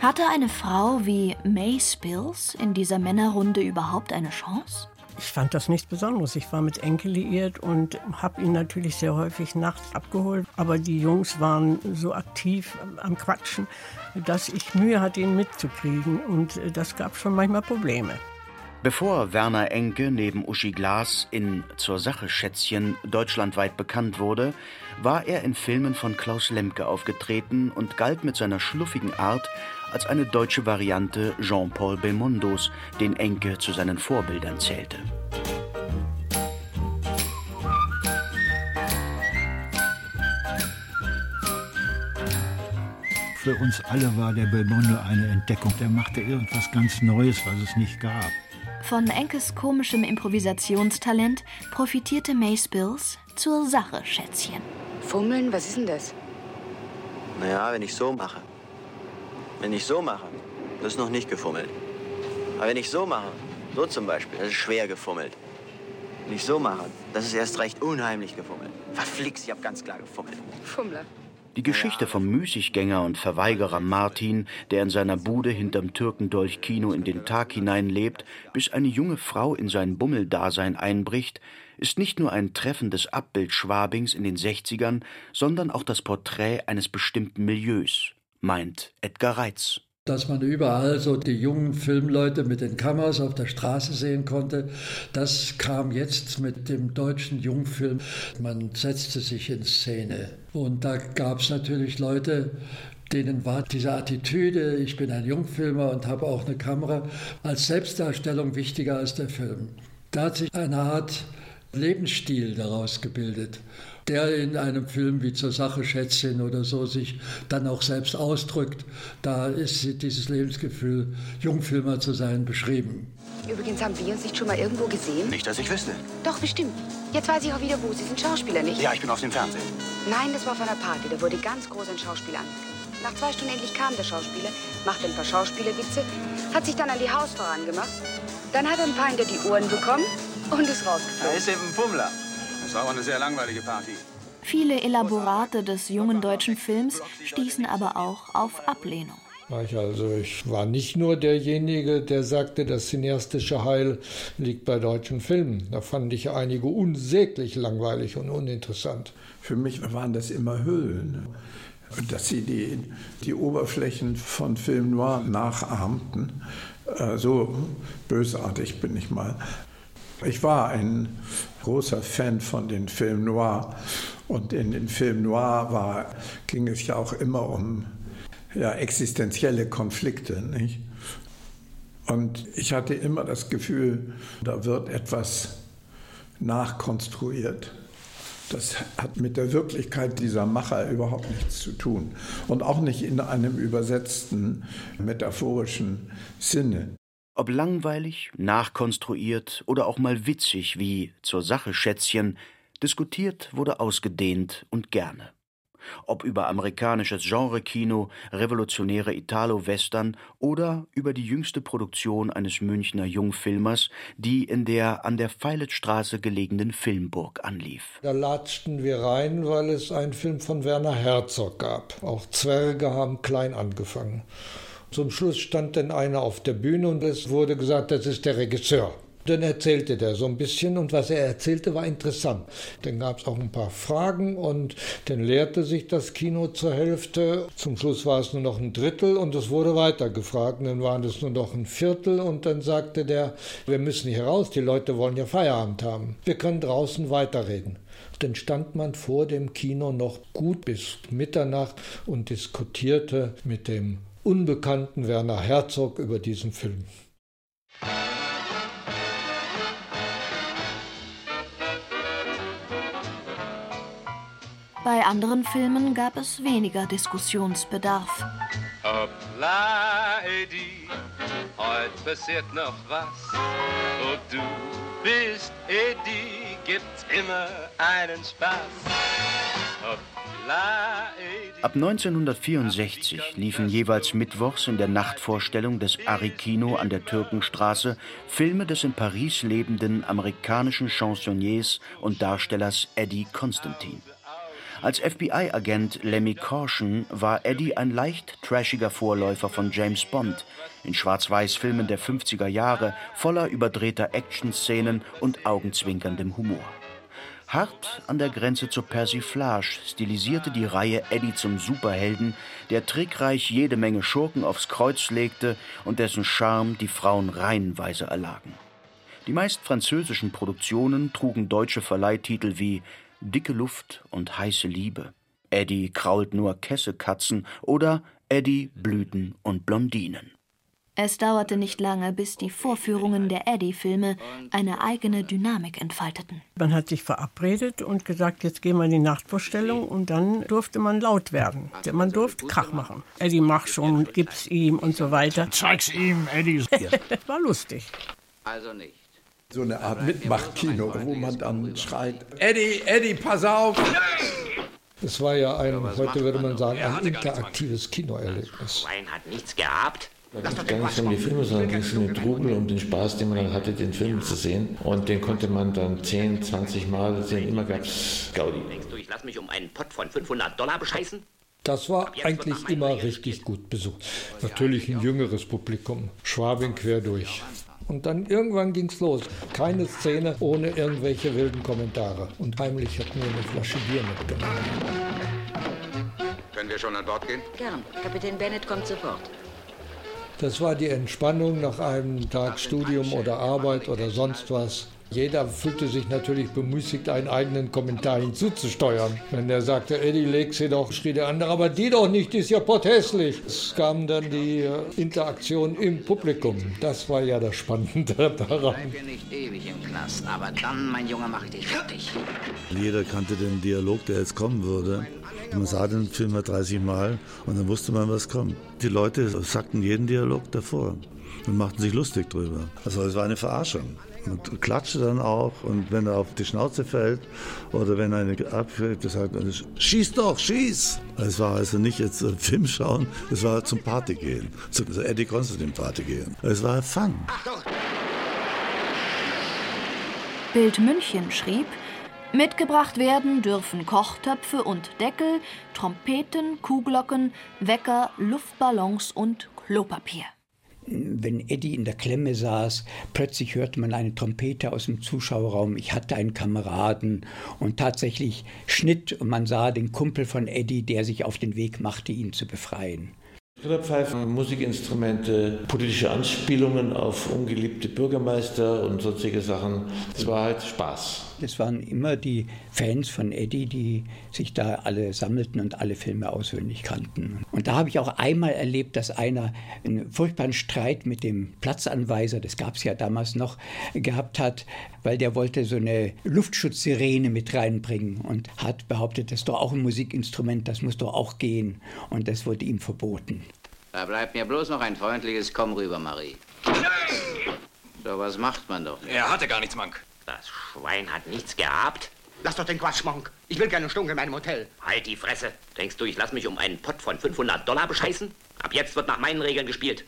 Hatte eine Frau wie May Spills in dieser Männerrunde überhaupt eine Chance? Ich fand das nichts Besonderes. Ich war mit Enkel liiert und habe ihn natürlich sehr häufig nachts abgeholt. Aber die Jungs waren so aktiv am Quatschen, dass ich Mühe hatte, ihn mitzukriegen. Und das gab schon manchmal Probleme. Bevor Werner Enke neben Uschi Glas in Zur Sache Schätzchen deutschlandweit bekannt wurde, war er in Filmen von Klaus Lemke aufgetreten und galt mit seiner schluffigen Art als eine deutsche Variante Jean-Paul Belmondos, den Enke zu seinen Vorbildern zählte. Für uns alle war der Belmondo eine Entdeckung. Der machte irgendwas ganz Neues, was es nicht gab. Von Enkes komischem Improvisationstalent profitierte May Spills zur Sache, Schätzchen. Fummeln, was ist denn das? Naja, wenn ich so mache. Wenn ich so mache, das ist noch nicht gefummelt. Aber wenn ich so mache, so zum Beispiel, das ist schwer gefummelt. Wenn ich so mache, das ist erst recht unheimlich gefummelt. Verflixt, ich hab ganz klar gefummelt. Fummler. Die Geschichte vom Müßiggänger und Verweigerer Martin, der in seiner Bude hinterm Türkendolch-Kino in den Tag hinein lebt, bis eine junge Frau in sein Bummeldasein einbricht, ist nicht nur ein treffendes Abbild Schwabings in den 60ern, sondern auch das Porträt eines bestimmten Milieus, meint Edgar Reitz. Dass man überall so die jungen Filmleute mit den Kameras auf der Straße sehen konnte, das kam jetzt mit dem deutschen Jungfilm. Man setzte sich in Szene. Und da gab es natürlich Leute, denen war diese Attitüde, ich bin ein Jungfilmer und habe auch eine Kamera, als Selbstdarstellung wichtiger als der Film. Da hat sich eine Art Lebensstil daraus gebildet, der in einem Film wie zur Sache Schätzchen oder so sich dann auch selbst ausdrückt. Da ist dieses Lebensgefühl, Jungfilmer zu sein, beschrieben. Übrigens haben wir uns nicht schon mal irgendwo gesehen? Nicht, dass ich wüsste. Doch, bestimmt. Jetzt weiß ich auch wieder wo. Sie sind Schauspieler, nicht? Ja, ich bin auf dem Fernsehen. Nein, das war auf einer Party. Da wurde ganz groß ein Schauspieler angekündigt. Nach zwei Stunden endlich kam der Schauspieler, machte ein paar Schauspielerwitze, hat sich dann an die Hausfrau angemacht. Dann hat er ein paar hinter die Ohren bekommen und ist rausgeflogen. Da ist eben ein Pummler. Das war aber eine sehr langweilige Party. Viele Elaborate des jungen deutschen Films stießen aber auch auf Ablehnung. Also ich war nicht nur derjenige, der sagte, das cineastische Heil liegt bei deutschen Filmen. Da fand ich einige unsäglich langweilig und uninteressant. Für mich waren das immer Höhlen dass sie die, die Oberflächen von Film Noir nachahmten. Äh, so bösartig bin ich mal. Ich war ein großer Fan von den Film Noir und in den Film Noir war, ging es ja auch immer um ja, existenzielle Konflikte. Nicht? Und ich hatte immer das Gefühl, da wird etwas nachkonstruiert. Das hat mit der Wirklichkeit dieser Macher überhaupt nichts zu tun. Und auch nicht in einem übersetzten, metaphorischen Sinne. Ob langweilig, nachkonstruiert oder auch mal witzig wie zur Sache Schätzchen, diskutiert wurde ausgedehnt und gerne ob über amerikanisches Genrekino, revolutionäre Italo-Western oder über die jüngste Produktion eines Münchner Jungfilmers, die in der an der Feiletstraße gelegenen Filmburg anlief. Da latschten wir rein, weil es einen Film von Werner Herzog gab. Auch Zwerge haben klein angefangen. Zum Schluss stand dann einer auf der Bühne und es wurde gesagt, das ist der Regisseur. Dann erzählte der so ein bisschen und was er erzählte, war interessant. Dann gab es auch ein paar Fragen und dann leerte sich das Kino zur Hälfte. Zum Schluss war es nur noch ein Drittel und es wurde weiter gefragt. Dann waren es nur noch ein Viertel und dann sagte der, wir müssen hier raus, die Leute wollen ja Feierabend haben. Wir können draußen weiterreden. Dann stand man vor dem Kino noch gut bis Mitternacht und diskutierte mit dem unbekannten Werner Herzog über diesen Film. Bei anderen Filmen gab es weniger Diskussionsbedarf. Hoppla, Eddie, heute passiert noch was. Wo du bist, Eddie, gibt's immer einen Spaß. Ab 1964 liefen jeweils mittwochs in der Nachtvorstellung des Arikino an der Türkenstraße Filme des in Paris lebenden amerikanischen Chansonniers und Darstellers Eddie Constantine. Als FBI-Agent Lemmy Caution war Eddie ein leicht trashiger Vorläufer von James Bond, in Schwarz-Weiß-Filmen der 50er Jahre voller überdrehter Actionszenen und augenzwinkerndem Humor. Hart an der Grenze zur Persiflage stilisierte die Reihe Eddie zum Superhelden, der trickreich jede Menge Schurken aufs Kreuz legte und dessen Charme die Frauen reihenweise erlagen. Die meist französischen Produktionen trugen deutsche Verleihtitel wie Dicke Luft und heiße Liebe, Eddie krault nur Kessekatzen oder Eddie Blüten und Blondinen. Es dauerte nicht lange, bis die Vorführungen der Eddie-Filme eine eigene Dynamik entfalteten. Man hat sich verabredet und gesagt, jetzt gehen wir in die Nachtvorstellung und dann durfte man laut werden. Man durfte Krach machen. Eddie, mach schon, gib's ihm und so weiter. Zeig's ihm, Eddie. War lustig. Also nicht so eine Art Mitmachkino, wo man dann schreit, Eddie, Eddie, pass auf! Es war ja ein, heute würde man sagen, ein interaktives Kinoerlebnis. Schwein hat nichts gehabt. Da ging es gar nicht um die Filme, sondern ging es um den Trubel, um den Spaß, den man dann hatte, den Film zu sehen. Und den konnte man dann 10, 20 Mal sehen. Immer gab es Gaudi. Denkst du, ich lass mich um einen Pott von 500 Dollar bescheißen? Das war eigentlich immer richtig gut besucht. Natürlich ein jüngeres Publikum, Schwabing quer durch. Und dann irgendwann ging es los. Keine Szene ohne irgendwelche wilden Kommentare. Und heimlich hat mir eine Flasche Bier mitgenommen. Können wir schon an Bord gehen? Gern. Kapitän Bennett kommt sofort. Das war die Entspannung nach einem Tag Studium oder Arbeit oder sonst was. Jeder fühlte sich natürlich bemüßigt, einen eigenen Kommentar hinzuzusteuern. Wenn der sagte, Eddie, leg sie doch, schrie der andere, aber die doch nicht, die ist ja potthässlich. Es kam dann die äh, Interaktion im Publikum. Das war ja das Spannende daran. Bleib ja nicht ewig im Knast, aber dann, mein Junge, mache ich dich fertig. Jeder kannte den Dialog, der jetzt kommen würde. Man sah den Film mal 30 Mal und dann wusste man, was kommt. Die Leute sagten jeden Dialog davor und machten sich lustig drüber. Also es war eine Verarschung. Man klatschte dann auch und wenn er auf die Schnauze fällt oder wenn einer abfällt, sagt man, schieß doch, schieß! Es war also nicht jetzt Film schauen, es war zum Party gehen, zu Eddie Constantine Party gehen. Es war Fun. Bild München schrieb, Mitgebracht werden dürfen Kochtöpfe und Deckel, Trompeten, Kuhglocken, Wecker, Luftballons und Klopapier. Wenn Eddie in der Klemme saß, plötzlich hörte man eine Trompete aus dem Zuschauerraum. Ich hatte einen Kameraden und tatsächlich Schnitt und man sah den Kumpel von Eddie, der sich auf den Weg machte, ihn zu befreien. Trillerpfeifen, Musikinstrumente, politische Anspielungen auf ungeliebte Bürgermeister und sonstige Sachen. Es war halt Spaß. Es waren immer die Fans von Eddie, die sich da alle sammelten und alle Filme auswendig kannten. Und da habe ich auch einmal erlebt, dass einer einen furchtbaren Streit mit dem Platzanweiser, das gab es ja damals noch, gehabt hat, weil der wollte so eine Luftschutzsirene mit reinbringen und hat behauptet, das ist doch auch ein Musikinstrument, das muss doch auch gehen. Und das wurde ihm verboten. Da bleibt mir bloß noch ein freundliches Komm rüber, Marie. So was macht man doch. Er hatte gar nichts, Mank. Das Schwein hat nichts gehabt. Lass doch den Quatsch, Monk. Ich will keine Stunde in meinem Hotel. Halt die Fresse. Denkst du, ich lass mich um einen Pott von 500 Dollar bescheißen? Ab jetzt wird nach meinen Regeln gespielt.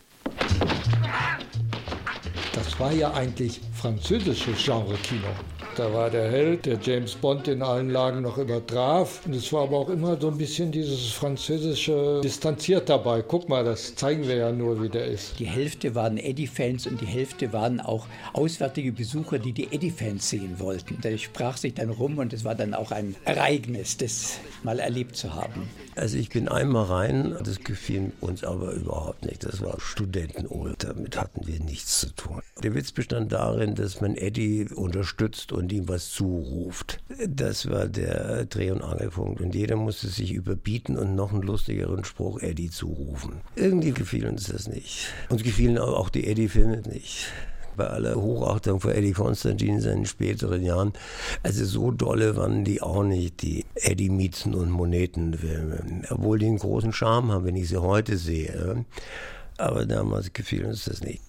Das war ja eigentlich französisches Genre-Kino. Da war der Held, der James Bond in allen Lagen noch übertraf. Und es war aber auch immer so ein bisschen dieses französische distanziert dabei. Guck mal, das zeigen wir ja nur, wie der ist. Die Hälfte waren Eddie-Fans und die Hälfte waren auch auswärtige Besucher, die die Eddie-Fans sehen wollten. Da sprach sich dann rum und es war dann auch ein Ereignis, das mal erlebt zu haben. Also ich bin einmal rein, das gefiel uns aber überhaupt nicht. Das war Studentenurlaub, damit hatten wir nichts zu tun. Der Witz bestand darin, dass man Eddie unterstützt und ihm was zuruft. Das war der Dreh- und Angelpunkt. Und jeder musste sich überbieten und noch einen lustigeren Spruch Eddie zurufen. Irgendwie gefiel uns das nicht. Uns gefielen auch die Eddie-Filme nicht bei aller Hochachtung vor Eddie Konstantin in seinen späteren Jahren. Also so dolle waren die auch nicht, die Eddie Mietzen und Monetenfilme. Obwohl die einen großen Charme haben, wenn ich sie heute sehe. Aber damals gefiel uns das nicht.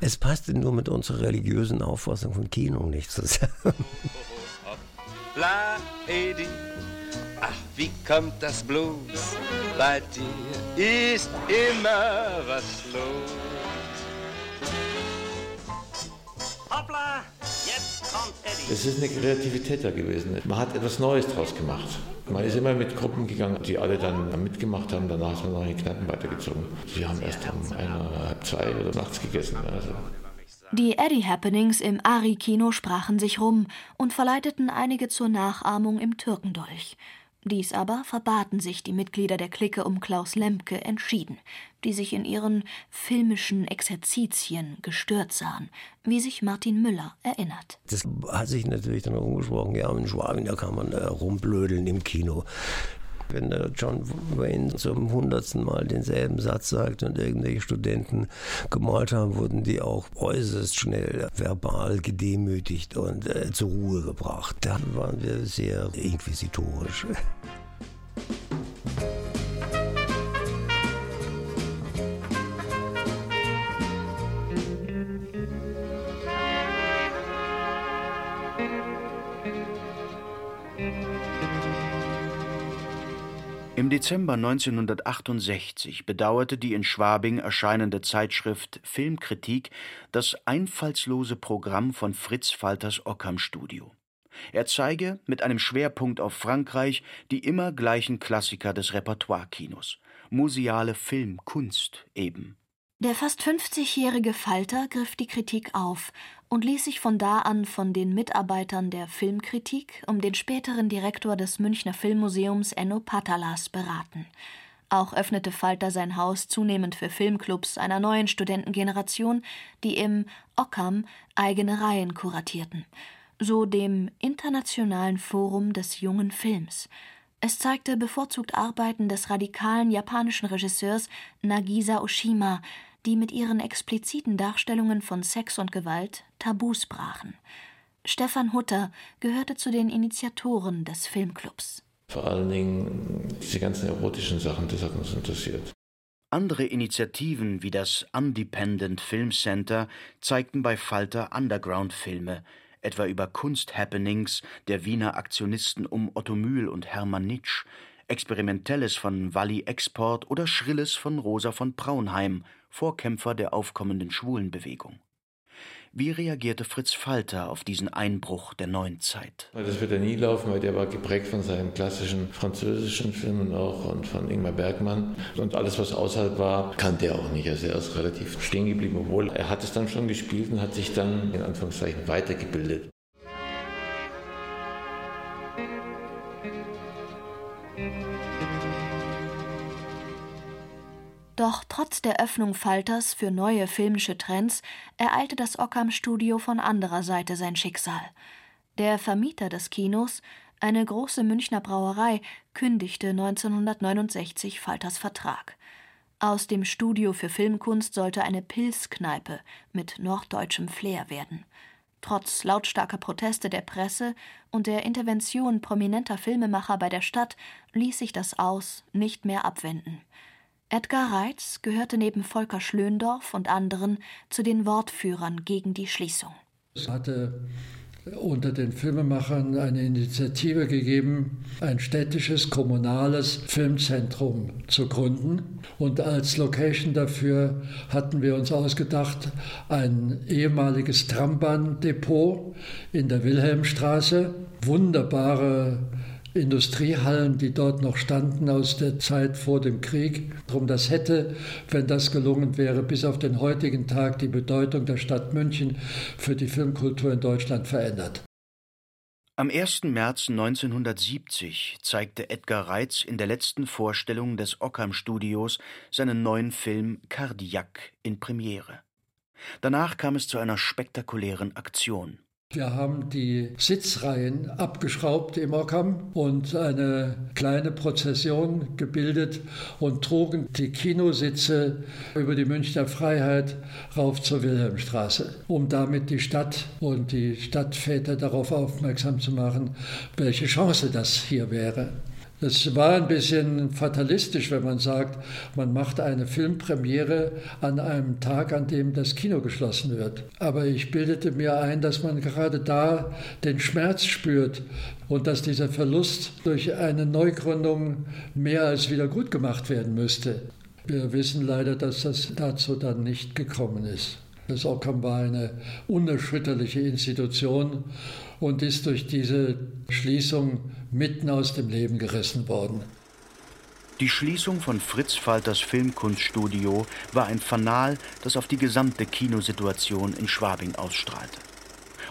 Es passte nur mit unserer religiösen Auffassung von Kino nicht zusammen. La Edi, ach, wie kommt das bloß? Bei dir ist immer was los. Hoppla. Es ist eine Kreativität da gewesen. Man hat etwas Neues draus gemacht. Man ist immer mit Gruppen gegangen, die alle dann mitgemacht haben. Danach sind wir noch in die Kneipen weitergezogen. Wir haben erst um einer, halb zwei oder nachts gegessen. Also. Die Eddie Happenings im Ari-Kino sprachen sich rum und verleiteten einige zur Nachahmung im Türkendolch. Dies aber verbaten sich die Mitglieder der Clique um Klaus Lemke entschieden, die sich in ihren filmischen Exerzitien gestört sahen, wie sich Martin Müller erinnert. Das hat sich natürlich dann umgesprochen, ja, in Schwabing, da kann man äh, rumblödeln im Kino. Wenn der John Wayne zum hundertsten Mal denselben Satz sagt und irgendwelche Studenten gemalt haben, wurden die auch äußerst schnell verbal gedemütigt und äh, zur Ruhe gebracht. Da waren wir sehr inquisitorisch. Dezember 1968 bedauerte die in Schwabing erscheinende Zeitschrift Filmkritik das einfallslose Programm von Fritz Falters Ockham Studio. Er zeige mit einem Schwerpunkt auf Frankreich die immer gleichen Klassiker des Repertoire-Kinos. Museale Filmkunst eben. Der fast 50-jährige Falter griff die Kritik auf und ließ sich von da an von den Mitarbeitern der Filmkritik um den späteren Direktor des Münchner Filmmuseums Enno Patalas beraten. Auch öffnete Falter sein Haus zunehmend für Filmclubs einer neuen Studentengeneration, die im Ockam eigene Reihen kuratierten. so dem Internationalen Forum des jungen Films. Es zeigte bevorzugt Arbeiten des radikalen japanischen Regisseurs Nagisa Oshima, die mit ihren expliziten Darstellungen von Sex und Gewalt Tabus brachen. Stefan Hutter gehörte zu den Initiatoren des Filmclubs. Vor allen Dingen diese ganzen erotischen Sachen, das hat uns interessiert. Andere Initiativen wie das Independent Film Center zeigten bei Falter Underground-Filme, etwa über Kunsthappenings der Wiener Aktionisten um Otto Mühl und Hermann Nitsch, Experimentelles von Walli Export oder Schrilles von Rosa von Braunheim, Vorkämpfer der aufkommenden Schwulenbewegung. Wie reagierte Fritz Falter auf diesen Einbruch der neuen Zeit? Das wird er nie laufen, weil der war geprägt von seinen klassischen französischen Filmen auch und von Ingmar Bergmann. Und alles, was außerhalb war, kannte er auch nicht. Also er ist relativ stehen geblieben, obwohl er hat es dann schon gespielt und hat sich dann in Anführungszeichen weitergebildet. Doch trotz der Öffnung Falters für neue filmische Trends ereilte das Ockam-Studio von anderer Seite sein Schicksal. Der Vermieter des Kinos, eine große Münchner Brauerei, kündigte 1969 Falters Vertrag. Aus dem Studio für Filmkunst sollte eine Pilzkneipe mit norddeutschem Flair werden. Trotz lautstarker Proteste der Presse und der Intervention prominenter Filmemacher bei der Stadt ließ sich das Aus nicht mehr abwenden. Edgar Reitz gehörte neben Volker Schlöndorff und anderen zu den Wortführern gegen die Schließung. Es hatte unter den Filmemachern eine Initiative gegeben, ein städtisches, kommunales Filmzentrum zu gründen. Und als Location dafür hatten wir uns ausgedacht, ein ehemaliges Trambahndepot in der Wilhelmstraße, wunderbare Industriehallen, die dort noch standen aus der Zeit vor dem Krieg. Darum das hätte, wenn das gelungen wäre, bis auf den heutigen Tag die Bedeutung der Stadt München für die Filmkultur in Deutschland verändert. Am 1. März 1970 zeigte Edgar Reitz in der letzten Vorstellung des Ockham Studios seinen neuen Film Cardiac in Premiere. Danach kam es zu einer spektakulären Aktion. Wir haben die Sitzreihen abgeschraubt im Ockham und eine kleine Prozession gebildet und trugen die Kinositze über die Münchner Freiheit rauf zur Wilhelmstraße, um damit die Stadt und die Stadtväter darauf aufmerksam zu machen, welche Chance das hier wäre. Es war ein bisschen fatalistisch, wenn man sagt, man macht eine Filmpremiere an einem Tag, an dem das Kino geschlossen wird. Aber ich bildete mir ein, dass man gerade da den Schmerz spürt und dass dieser Verlust durch eine Neugründung mehr als wieder gut gemacht werden müsste. Wir wissen leider, dass das dazu dann nicht gekommen ist. Das Ockham war eine unerschütterliche Institution und ist durch diese Schließung mitten aus dem Leben gerissen worden. Die Schließung von Fritz Falters Filmkunststudio war ein Fanal, das auf die gesamte Kinosituation in Schwabing ausstrahlte.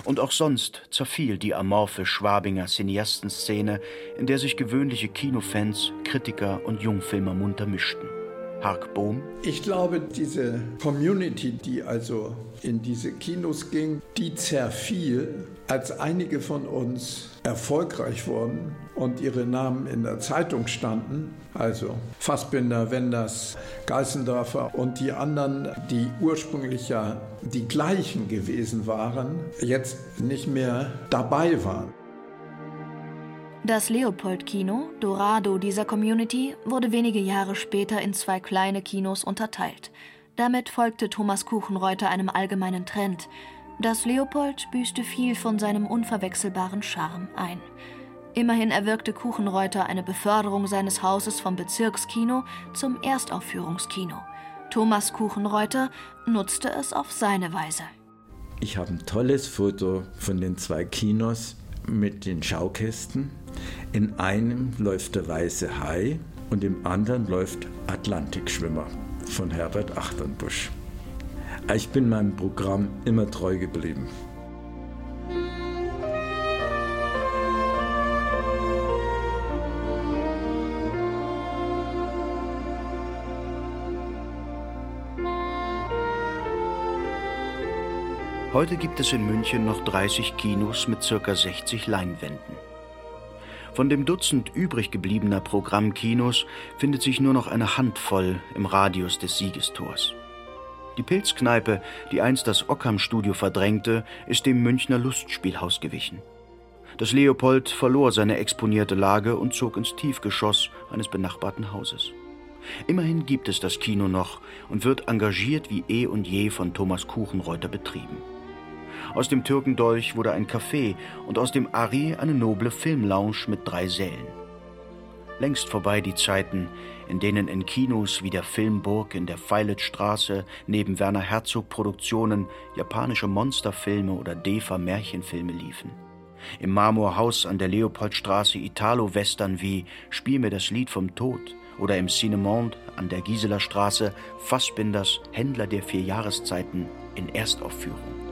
Und auch sonst zerfiel die amorphe Schwabinger Cineastenszene, in der sich gewöhnliche Kinofans, Kritiker und Jungfilmer munter mischten. Hark Bohm. Ich glaube, diese Community, die also in diese Kinos ging, die zerfiel, als einige von uns erfolgreich wurden und ihre Namen in der Zeitung standen. Also Fassbinder, Wenders, Geißendorfer und die anderen, die ursprünglich ja die gleichen gewesen waren, jetzt nicht mehr dabei waren. Das Leopold-Kino, Dorado dieser Community, wurde wenige Jahre später in zwei kleine Kinos unterteilt. Damit folgte Thomas Kuchenreuter einem allgemeinen Trend. Das Leopold büßte viel von seinem unverwechselbaren Charme ein. Immerhin erwirkte Kuchenreuter eine Beförderung seines Hauses vom Bezirkskino zum Erstaufführungskino. Thomas Kuchenreuter nutzte es auf seine Weise. Ich habe ein tolles Foto von den zwei Kinos mit den Schaukästen. In einem läuft der Weiße Hai und im anderen läuft Atlantikschwimmer von Herbert Achternbusch. Ich bin meinem Programm immer treu geblieben. Heute gibt es in München noch 30 Kinos mit ca. 60 Leinwänden. Von dem Dutzend übrig gebliebener Programmkinos findet sich nur noch eine Handvoll im Radius des Siegestors. Die Pilzkneipe, die einst das Ockham-Studio verdrängte, ist dem Münchner Lustspielhaus gewichen. Das Leopold verlor seine exponierte Lage und zog ins Tiefgeschoss eines benachbarten Hauses. Immerhin gibt es das Kino noch und wird engagiert wie eh und je von Thomas Kuchenreuter betrieben. Aus dem Türkendolch wurde ein Café und aus dem Ari eine noble Filmlounge mit drei Sälen. Längst vorbei die Zeiten, in denen in Kinos wie der Filmburg in der Veiletstraße neben Werner Herzog Produktionen japanische Monsterfilme oder Defa Märchenfilme liefen. Im Marmorhaus an der Leopoldstraße Italo-Western wie Spiel mir das Lied vom Tod oder im Cinemonde an der Giseler Straße Fassbinders Händler der vier Jahreszeiten in Erstaufführung.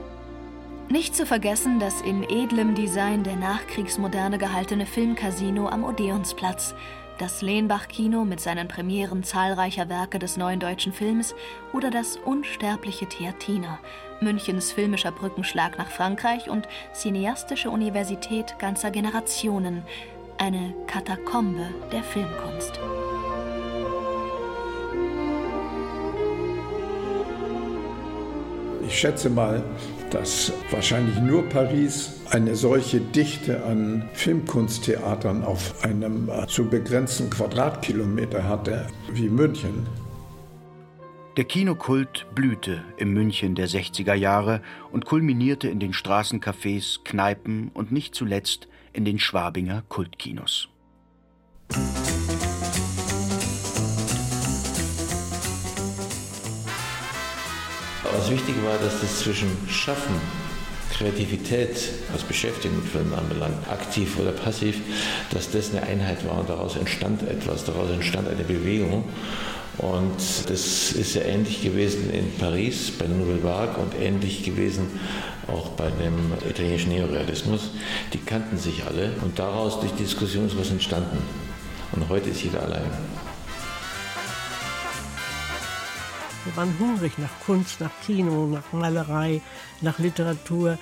Nicht zu vergessen das in edlem Design der Nachkriegsmoderne gehaltene Filmcasino am Odeonsplatz, das Lehnbach-Kino mit seinen Premieren zahlreicher Werke des neuen deutschen Films oder das unsterbliche Theatina, Münchens filmischer Brückenschlag nach Frankreich und cineastische Universität ganzer Generationen, eine Katakombe der Filmkunst. Ich schätze mal, dass wahrscheinlich nur Paris eine solche Dichte an Filmkunsttheatern auf einem äh, zu begrenzten Quadratkilometer hatte wie München. Der Kinokult blühte im München der 60er Jahre und kulminierte in den Straßencafés, Kneipen und nicht zuletzt in den Schwabinger Kultkinos. Was wichtig war, dass das zwischen Schaffen, Kreativität, was Beschäftigung mit Filmen anbelangt, aktiv oder passiv, dass das eine Einheit war und daraus entstand etwas, daraus entstand eine Bewegung. Und das ist ja ähnlich gewesen in Paris bei Nouvelle Vague und ähnlich gewesen auch bei dem italienischen Neorealismus. Die kannten sich alle und daraus durch Diskussion ist was entstanden. Und heute ist jeder allein. Wir waren hungrig nach Kunst, nach Kino, nach Malerei, nach Literatur.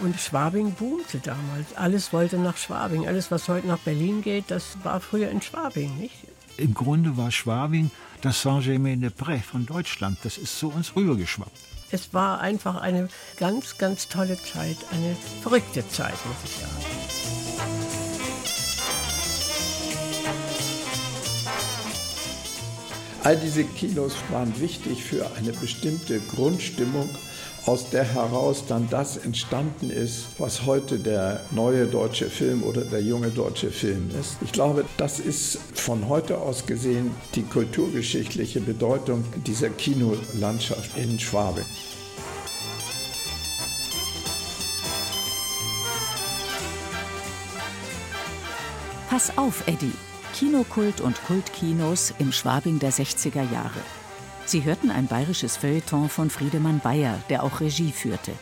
Und Schwabing boomte damals. Alles wollte nach Schwabing. Alles, was heute nach Berlin geht, das war früher in Schwabing, nicht? Im Grunde war Schwabing das Saint-Germain-des-Prés von Deutschland. Das ist zu uns rübergeschwappt. Es war einfach eine ganz, ganz tolle Zeit, eine verrückte Zeit, muss ich sagen. All diese Kinos waren wichtig für eine bestimmte Grundstimmung, aus der heraus dann das entstanden ist, was heute der neue deutsche Film oder der junge deutsche Film ist. Ich glaube, das ist von heute aus gesehen die kulturgeschichtliche Bedeutung dieser Kinolandschaft in Schwabe. Pass auf, Eddie. Kinokult und Kultkinos im Schwabing der 60er Jahre. Sie hörten ein bayerisches Feuilleton von Friedemann Bayer, der auch Regie führte.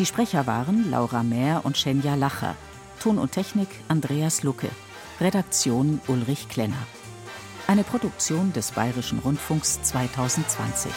Die Sprecher waren Laura Mehr und Schenja Lacher. Ton und Technik Andreas Lucke. Redaktion Ulrich Klenner. Eine Produktion des Bayerischen Rundfunks 2020.